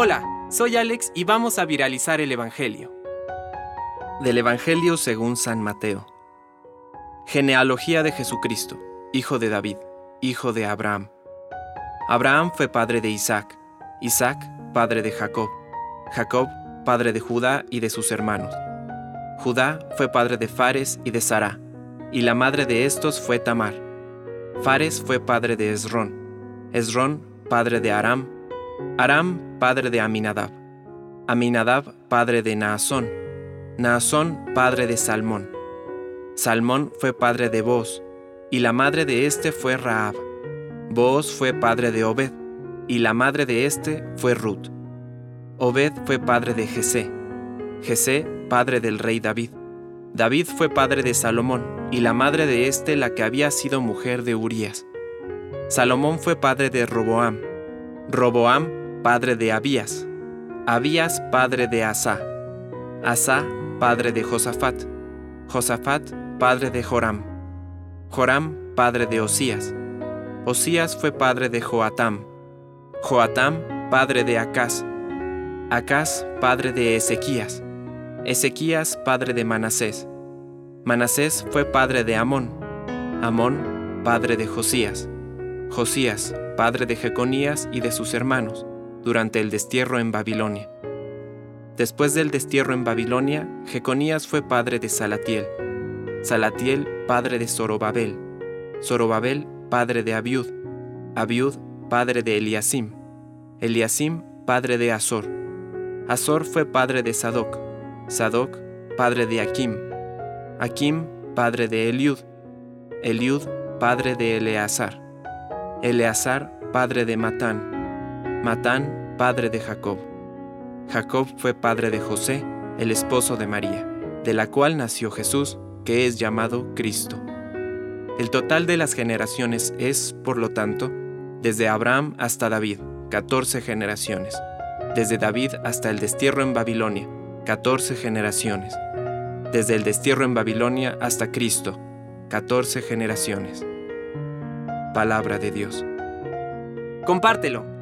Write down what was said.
Hola, soy Alex y vamos a viralizar el Evangelio. Del Evangelio según San Mateo. Genealogía de Jesucristo, hijo de David, hijo de Abraham. Abraham fue padre de Isaac, Isaac padre de Jacob, Jacob padre de Judá y de sus hermanos. Judá fue padre de Fares y de Sara, y la madre de estos fue Tamar. Fares fue padre de Esrón, Esrón padre de Aram, Aram padre de Aminadab, Aminadab padre de Naasón, Naasón padre de Salmón. Salmón fue padre de Boz, y la madre de éste fue Raab. Boaz fue padre de Obed, y la madre de éste fue Ruth. Obed fue padre de Jesé, Jesé padre del rey David. David fue padre de Salomón, y la madre de éste la que había sido mujer de Urías. Salomón fue padre de Roboam, Roboam padre de Abías, Abías padre de Asa, Asa padre de Josafat, Josafat padre de Joram, Joram padre de Osías, Osías fue padre de Joatam, Joatam padre de Acaz, Acaz padre de Ezequías, Ezequías padre de Manasés, Manasés fue padre de Amón, Amón padre de Josías, Josías padre de Jeconías y de sus hermanos, durante el destierro en Babilonia. Después del destierro en Babilonia, Jeconías fue padre de Salatiel, Salatiel padre de Zorobabel, Zorobabel padre de Abiud, Abiud padre de Eliasim, Eliasim padre de Azor, Azor fue padre de Sadoc, Sadoc padre de Akim, Akim padre de Eliud, Eliud padre de Eleazar, Eleazar padre de Matán, Matán padre de Jacob. Jacob fue padre de José, el esposo de María, de la cual nació Jesús, que es llamado Cristo. El total de las generaciones es, por lo tanto, desde Abraham hasta David, 14 generaciones. Desde David hasta el destierro en Babilonia, 14 generaciones. Desde el destierro en Babilonia hasta Cristo, 14 generaciones. Palabra de Dios. Compártelo,